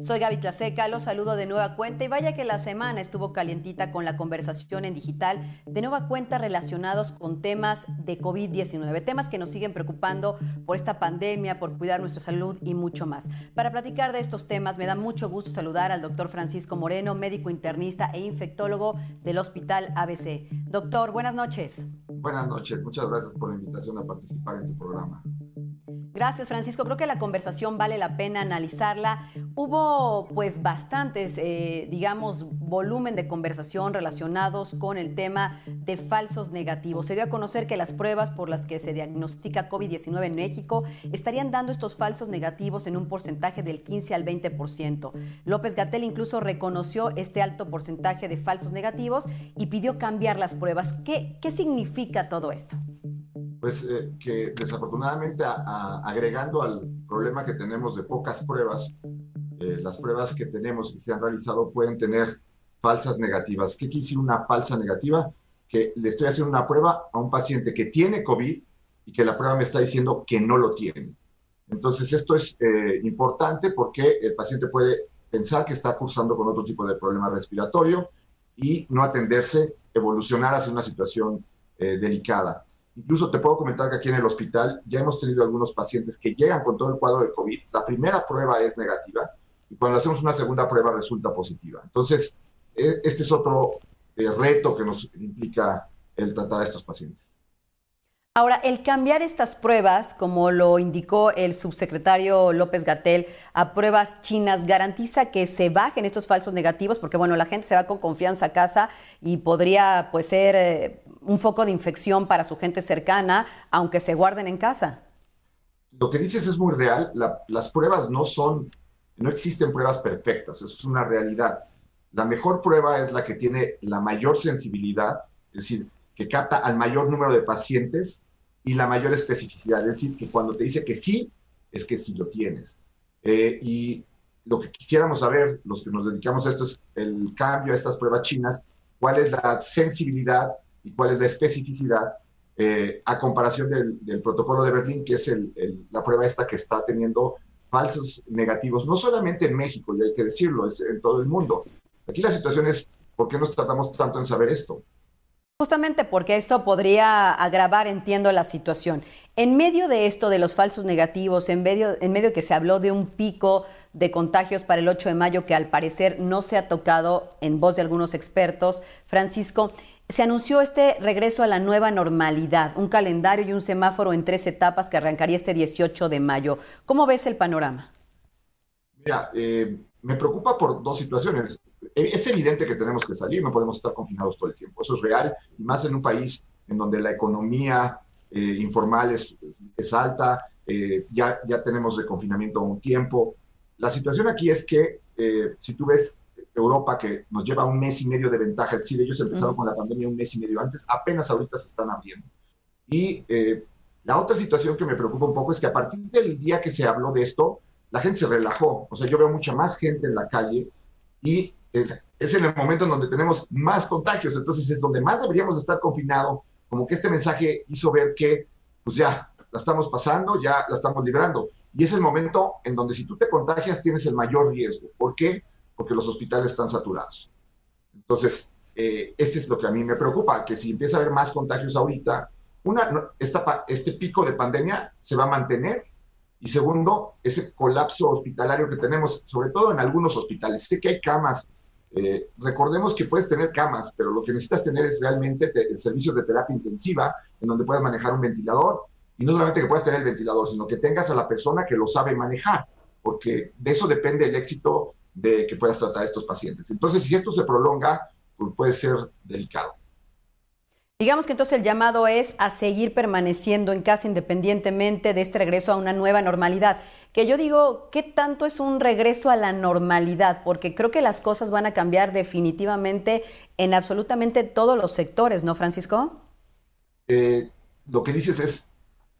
Soy Gaby Tlaseca, los saludo de nueva cuenta y vaya que la semana estuvo calientita con la conversación en digital de nueva cuenta relacionados con temas de COVID-19, temas que nos siguen preocupando por esta pandemia, por cuidar nuestra salud y mucho más. Para platicar de estos temas me da mucho gusto saludar al doctor Francisco Moreno, médico internista e infectólogo del Hospital ABC. Doctor, buenas noches. Buenas noches, muchas gracias por la invitación a participar en tu programa. Gracias, Francisco. Creo que la conversación vale la pena analizarla. Hubo pues bastantes, eh, digamos, volumen de conversación relacionados con el tema de falsos negativos. Se dio a conocer que las pruebas por las que se diagnostica COVID-19 en México estarían dando estos falsos negativos en un porcentaje del 15 al 20%. López Gatel incluso reconoció este alto porcentaje de falsos negativos y pidió cambiar las pruebas. ¿Qué, qué significa todo esto? Pues eh, que desafortunadamente agregando al problema que tenemos de pocas pruebas, eh, las pruebas que tenemos que se han realizado pueden tener falsas negativas. ¿Qué quiere decir una falsa negativa? Que le estoy haciendo una prueba a un paciente que tiene COVID y que la prueba me está diciendo que no lo tiene. Entonces esto es eh, importante porque el paciente puede pensar que está cursando con otro tipo de problema respiratorio y no atenderse, evolucionar hacia una situación delicada. Incluso te puedo comentar que aquí en el hospital ya hemos tenido algunos pacientes que llegan con todo el cuadro de COVID. La primera prueba es negativa y cuando hacemos una segunda prueba resulta positiva. Entonces, e, este es otro eh, reto que nos implica el tratar a estos pacientes. Ahora, el cambiar estas pruebas, como lo indicó el subsecretario López Gatel, a pruebas chinas, garantiza que se bajen estos falsos negativos, porque bueno, la gente se va con confianza a casa y podría pues ser eh, un foco de infección para su gente cercana, aunque se guarden en casa. Lo que dices es muy real. las pruebas no son, no existen pruebas perfectas, eso es una realidad. La mejor prueba es la que tiene la mayor sensibilidad, es decir, que capta al mayor número de pacientes y la mayor especificidad, es decir, que cuando te dice que sí, es que sí lo tienes. Eh, y lo que quisiéramos saber, los que nos dedicamos a esto, es el cambio a estas pruebas chinas, cuál es la sensibilidad y cuál es la especificidad eh, a comparación del, protocolo de Berlín, que es la prueba esta que está teniendo falsos negativos, no solamente en México, y hay que decirlo, es en todo el mundo. Aquí la situación es, ¿por qué nos tratamos tanto en saber esto? Justamente porque esto podría agravar, entiendo, la situación. En medio de esto de los falsos negativos, en medio, en medio que se habló de un pico de contagios para el 8 de mayo que al parecer no se ha tocado en voz de algunos expertos, Francisco, se anunció este regreso a la nueva normalidad, un calendario y un semáforo en tres etapas que arrancaría este 18 de mayo. ¿Cómo ves el panorama? Mira, eh, me preocupa por dos situaciones. Eh, es evidente que tenemos que salir, no podemos estar confinados todo el tiempo, eso es real, y más en un país en donde la economía eh, informal es, es alta, eh, ya, ya tenemos de confinamiento un tiempo. La situación aquí es que si tú ves Europa, que nos lleva un mes y medio de ventaja, es decir, ellos empezaron con la pandemia un mes y medio antes, apenas ahorita se están abriendo. Y la otra situación que me preocupa un poco es que a partir del día que se habló de esto, la gente se relajó. O sea, yo veo mucha más gente en la calle y es, en el momento en donde tenemos más contagios, entonces es donde más deberíamos estar confinados, como que este mensaje hizo ver que, pues ya, la estamos pasando, ya la estamos librando. Y es el momento en donde si tú te contagias tienes el mayor riesgo. ¿Por qué? Porque los hospitales están saturados. Entonces, eh, ese es lo que a mí me preocupa, que si empieza a haber más contagios ahorita, una, esta, este pico de pandemia se va a mantener y segundo, ese colapso hospitalario que tenemos, sobre todo en algunos hospitales. Sé que hay camas eh, recordemos que puedes tener camas, pero lo que necesitas tener es realmente el servicio de terapia intensiva, en donde puedas manejar un ventilador. Y no solamente que puedas tener el ventilador, sino que tengas a la persona que lo sabe manejar, porque de eso depende el éxito de que puedas tratar a estos pacientes. Entonces, si esto se prolonga, pues puede ser delicado. Digamos que entonces el llamado es a seguir permaneciendo en casa independientemente de este regreso a una nueva normalidad. Que yo digo, ¿qué tanto es un regreso a la normalidad? Porque creo que las cosas van a cambiar definitivamente en absolutamente todos los sectores, ¿no, Francisco? Eh, lo que dices es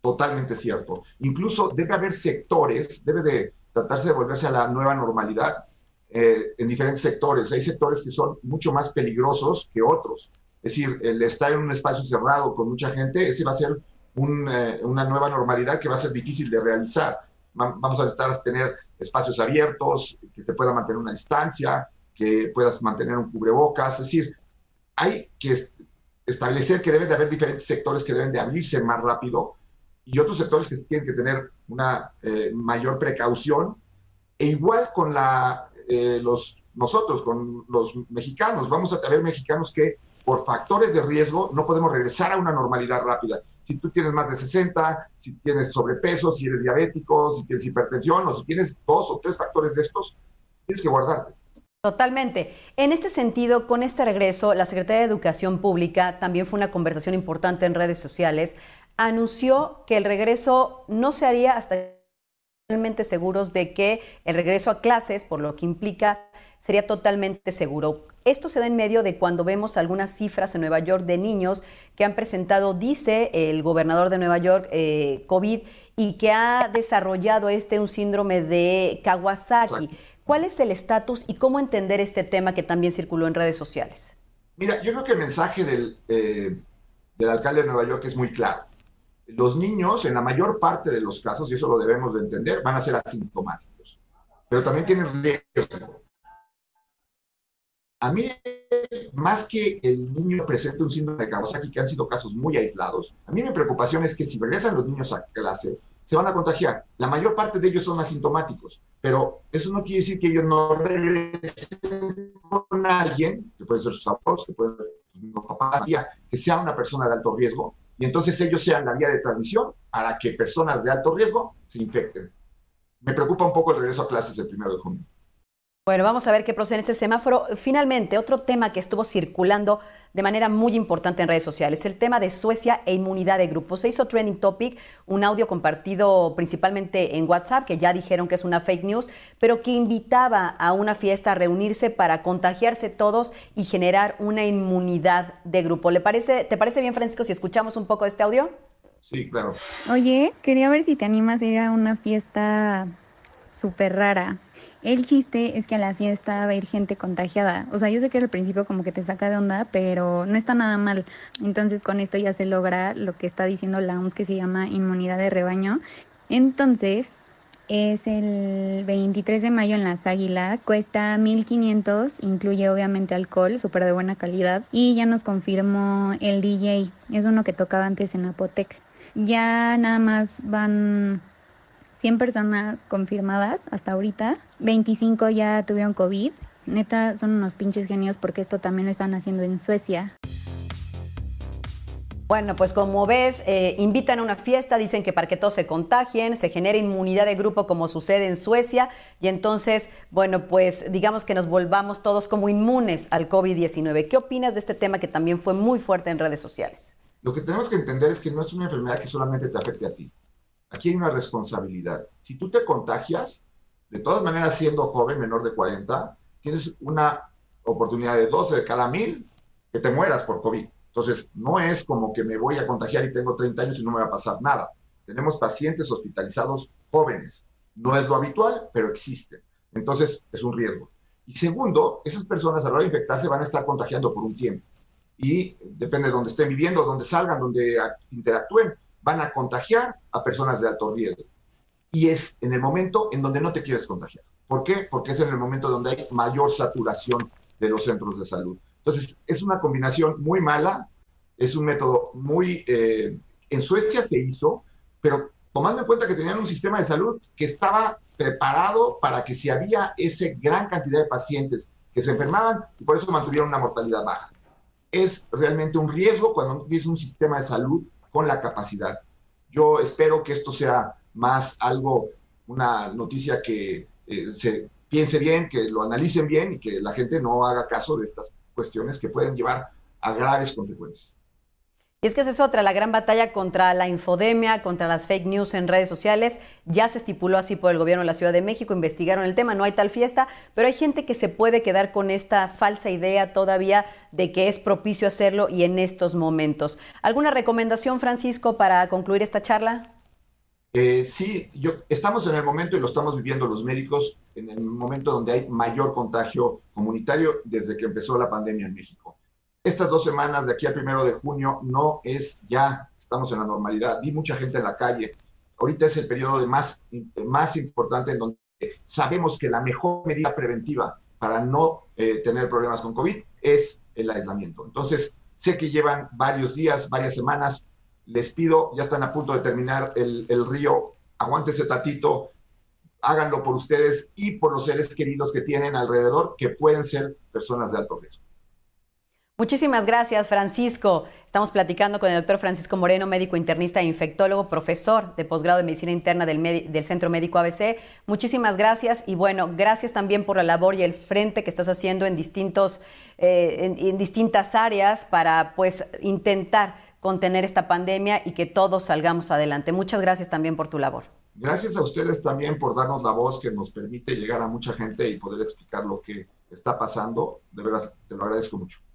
totalmente cierto. Incluso debe haber sectores, debe de tratarse de volverse a la nueva normalidad eh, en diferentes sectores. Hay sectores que son mucho más peligrosos que otros es decir, el estar en un espacio cerrado con mucha gente, ese va a ser eh, una nueva normalidad que va a ser difícil de realizar. vamos a necesitar tener espacios abiertos, que se pueda mantener una distancia, que puedas mantener un cubrebocas, es decir, hay que establecer que deben de haber diferentes sectores que deben de abrirse más rápido y otros sectores que tienen que tener una eh, mayor precaución. E igual con la, eh, los, nosotros, con los mexicanos, vamos a tener mexicanos que por factores de riesgo no podemos regresar a una normalidad rápida. Si tú tienes más de 60, si tienes sobrepeso, si eres diabético, si tienes hipertensión o si tienes dos o tres factores de estos, tienes que guardarte. Totalmente. En este sentido, con este regreso, la Secretaría de Educación Pública, también fue una conversación importante en redes sociales, anunció que el regreso no se haría hasta realmente seguros de que el regreso a clases, por lo que implica, sería totalmente seguro. Esto se da en medio de cuando vemos algunas cifras en Nueva York de niños que han presentado, dice el gobernador de Nueva York, eh, COVID, y que ha desarrollado este un síndrome de Kawasaki. ¿Cuál es el estatus y cómo entender este tema que también circuló en redes sociales? Mira, yo creo que el mensaje del, eh, del alcalde de Nueva York es muy claro. Los niños, en la mayor parte de los casos, y eso lo debemos de entender, van a ser asintomáticos, pero también tienen riesgo. A mí, más que el niño presente un síndrome de Kawasaki, que han sido casos muy aislados, a mí mi preocupación es que si regresan los niños a clase, se van a contagiar. La mayor parte de ellos son asintomáticos, pero eso no quiere decir que ellos no regresen con alguien, que puede ser sus abuelos, que puede ser su papá, que sea una persona de alto riesgo, y entonces ellos sean la vía de transmisión para que personas de alto riesgo se infecten. Me preocupa un poco el regreso a clases el primero de junio. Bueno, vamos a ver qué procede en este semáforo. Finalmente, otro tema que estuvo circulando de manera muy importante en redes sociales, el tema de Suecia e inmunidad de grupo. Se hizo trending topic, un audio compartido principalmente en WhatsApp, que ya dijeron que es una fake news, pero que invitaba a una fiesta a reunirse para contagiarse todos y generar una inmunidad de grupo. ¿Le parece, ¿Te parece bien, Francisco, si escuchamos un poco de este audio? Sí, claro. Oye, quería ver si te animas a ir a una fiesta súper rara el chiste es que a la fiesta va a ir gente contagiada. O sea, yo sé que al principio como que te saca de onda, pero no está nada mal. Entonces con esto ya se logra lo que está diciendo la OMS que se llama inmunidad de rebaño. Entonces, es el 23 de mayo en Las Águilas. Cuesta 1500, incluye obviamente alcohol, súper de buena calidad. Y ya nos confirmó el DJ, es uno que tocaba antes en Apotec. Ya nada más van 100 personas confirmadas hasta ahorita, 25 ya tuvieron COVID. Neta, son unos pinches genios porque esto también lo están haciendo en Suecia. Bueno, pues como ves, eh, invitan a una fiesta, dicen que para que todos se contagien, se genere inmunidad de grupo como sucede en Suecia y entonces, bueno, pues digamos que nos volvamos todos como inmunes al COVID-19. ¿Qué opinas de este tema que también fue muy fuerte en redes sociales? Lo que tenemos que entender es que no es una enfermedad que solamente te afecte a ti. Aquí hay una responsabilidad. Si tú te contagias, de todas maneras siendo joven, menor de 40, tienes una oportunidad de 12 de cada mil que te mueras por COVID. Entonces, no es como que me voy a contagiar y tengo 30 años y no me va a pasar nada. Tenemos pacientes hospitalizados jóvenes. No es lo habitual, pero existe. Entonces, es un riesgo. Y segundo, esas personas a la hora de infectarse van a estar contagiando por un tiempo. Y depende de dónde estén viviendo, dónde salgan, dónde interactúen, van a contagiar a personas de alto riesgo. Y es en el momento en donde no te quieres contagiar. ¿Por qué? Porque es en el momento donde hay mayor saturación de los centros de salud. Entonces, es una combinación muy mala, es un método muy... Eh, en Suecia se hizo, pero tomando en cuenta que tenían un sistema de salud que estaba preparado para que si había esa gran cantidad de pacientes que se enfermaban, y por eso mantuvieron una mortalidad baja. Es realmente un riesgo cuando tienes un sistema de salud con la capacidad. Yo espero que esto sea más algo, una noticia que eh, se piense bien, que lo analicen bien y que la gente no haga caso de estas cuestiones que pueden llevar a graves consecuencias. Y es que esa es otra, la gran batalla contra la infodemia, contra las fake news en redes sociales. Ya se estipuló así por el gobierno de la Ciudad de México, investigaron el tema, no hay tal fiesta, pero hay gente que se puede quedar con esta falsa idea todavía de que es propicio hacerlo y en estos momentos. ¿Alguna recomendación, Francisco, para concluir esta charla? Eh, sí, yo, estamos en el momento y lo estamos viviendo los médicos, en el momento donde hay mayor contagio comunitario desde que empezó la pandemia en México estas dos semanas de aquí al primero de junio no es ya, estamos en la normalidad. Vi mucha gente en la calle ahorita es el periodo más, más importante en donde sabemos que la mejor medida preventiva para no eh, tener problemas con COVID es el aislamiento. Entonces, sé que llevan varios días, varias semanas. Les pido, ya están a punto de terminar el, el río, aguántese tatito, háganlo por ustedes y por los seres queridos que tienen alrededor, que pueden ser personas de alto riesgo. Muchísimas gracias, Francisco. Estamos platicando con el doctor Francisco Moreno, médico internista e infectólogo, profesor de posgrado de medicina interna del, Centro Médico ABC. Muchísimas gracias y bueno, gracias también por la labor y el frente que estás haciendo en, distintos, eh, en distintas áreas para pues intentar contener esta pandemia y que todos salgamos adelante. Muchas gracias también por tu labor. Gracias a ustedes también por darnos la voz que nos permite llegar a mucha gente y poder explicar lo que está pasando. De verdad, te lo agradezco mucho.